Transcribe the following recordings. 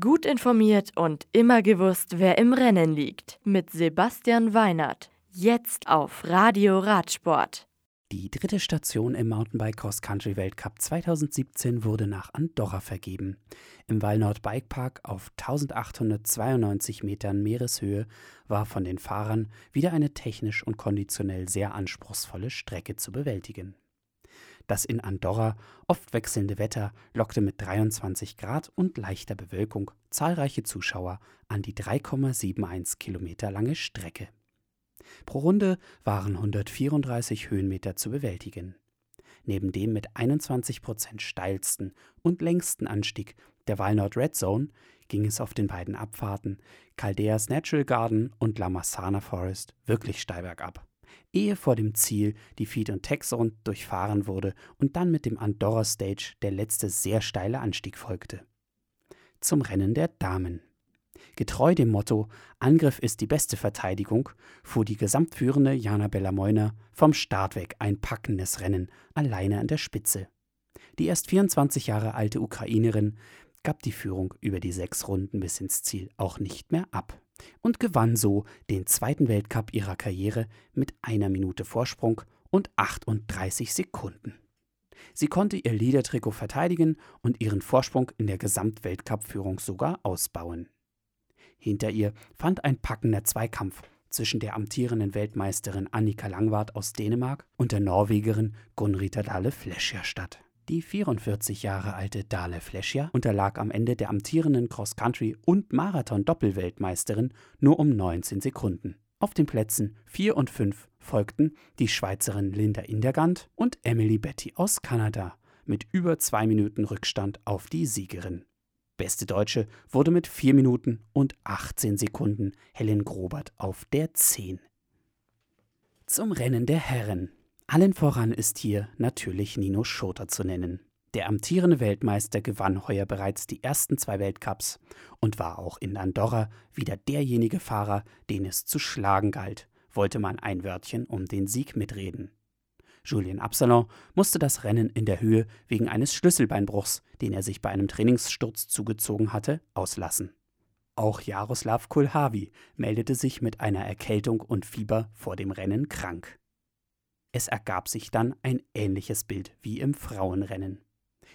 Gut informiert und immer gewusst, wer im Rennen liegt. Mit Sebastian Weinert. Jetzt auf Radio Radsport. Die dritte Station im Mountainbike Cross Country Weltcup 2017 wurde nach Andorra vergeben. Im Wallnord Bike Park auf 1892 Metern Meereshöhe war von den Fahrern wieder eine technisch und konditionell sehr anspruchsvolle Strecke zu bewältigen. Das in Andorra oft wechselnde Wetter lockte mit 23 Grad und leichter Bewölkung zahlreiche Zuschauer an die 3,71 Kilometer lange Strecke. Pro Runde waren 134 Höhenmeter zu bewältigen. Neben dem mit 21 Prozent steilsten und längsten Anstieg der Walnut Red Zone ging es auf den beiden Abfahrten Caldeas Natural Garden und La Massana Forest wirklich steil bergab ehe vor dem Ziel die Feed- und Texzone durchfahren wurde und dann mit dem Andorra Stage der letzte sehr steile Anstieg folgte. Zum Rennen der Damen. Getreu dem Motto Angriff ist die beste Verteidigung, fuhr die gesamtführende Jana Bellamoina vom Start weg ein packendes Rennen alleine an der Spitze. Die erst 24 Jahre alte Ukrainerin gab die Führung über die sechs Runden bis ins Ziel auch nicht mehr ab und gewann so den zweiten Weltcup ihrer Karriere mit einer Minute Vorsprung und 38 Sekunden. Sie konnte ihr Liedertrikot verteidigen und ihren Vorsprung in der Gesamtweltcup-Führung sogar ausbauen. Hinter ihr fand ein packender Zweikampf zwischen der amtierenden Weltmeisterin Annika Langwart aus Dänemark und der Norwegerin Gunrita Dahle Flescher statt. Die 44 Jahre alte Dale Flescher unterlag am Ende der amtierenden Cross-Country- und Marathon-Doppelweltmeisterin nur um 19 Sekunden. Auf den Plätzen 4 und 5 folgten die Schweizerin Linda Indergant und Emily Betty aus Kanada mit über zwei Minuten Rückstand auf die Siegerin. Beste Deutsche wurde mit 4 Minuten und 18 Sekunden Helen Grobert auf der 10. Zum Rennen der Herren. Allen voran ist hier natürlich Nino Schurter zu nennen. Der amtierende Weltmeister gewann heuer bereits die ersten zwei Weltcups und war auch in Andorra wieder derjenige Fahrer, den es zu schlagen galt, wollte man ein Wörtchen um den Sieg mitreden. Julien Absalon musste das Rennen in der Höhe wegen eines Schlüsselbeinbruchs, den er sich bei einem Trainingssturz zugezogen hatte, auslassen. Auch Jaroslav Kulhavi meldete sich mit einer Erkältung und Fieber vor dem Rennen krank. Es ergab sich dann ein ähnliches Bild wie im Frauenrennen.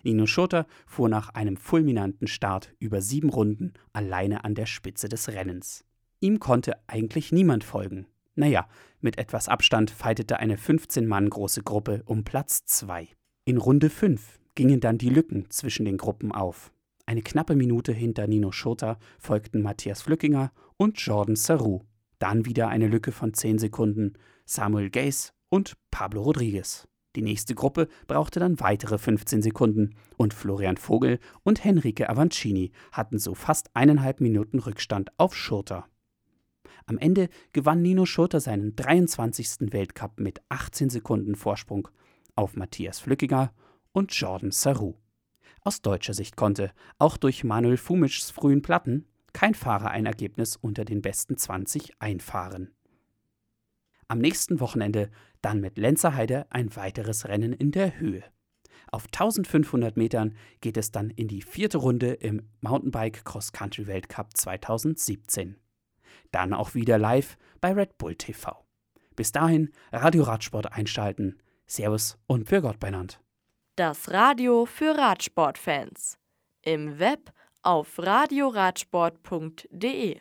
Nino Schurter fuhr nach einem fulminanten Start über sieben Runden alleine an der Spitze des Rennens. Ihm konnte eigentlich niemand folgen. Naja, mit etwas Abstand feitete eine 15 Mann große Gruppe um Platz 2. In Runde 5 gingen dann die Lücken zwischen den Gruppen auf. Eine knappe Minute hinter Nino Schurter folgten Matthias Flückinger und Jordan Saru. Dann wieder eine Lücke von 10 Sekunden. Samuel Gaze und Pablo Rodriguez. Die nächste Gruppe brauchte dann weitere 15 Sekunden und Florian Vogel und Henrique Avancini hatten so fast eineinhalb Minuten Rückstand auf Schurter. Am Ende gewann Nino Schurter seinen 23. Weltcup mit 18 Sekunden Vorsprung auf Matthias Flückiger und Jordan Saru. Aus deutscher Sicht konnte, auch durch Manuel Fumischs frühen Platten, kein Fahrer ein Ergebnis unter den besten 20 einfahren. Am nächsten Wochenende dann mit Lenzerheide ein weiteres Rennen in der Höhe. Auf 1500 Metern geht es dann in die vierte Runde im Mountainbike Cross Country Weltcup 2017. Dann auch wieder live bei Red Bull TV. Bis dahin Radio Radsport einschalten. Servus und für Gott benannt. Das Radio für Radsportfans. Im Web auf radioradsport.de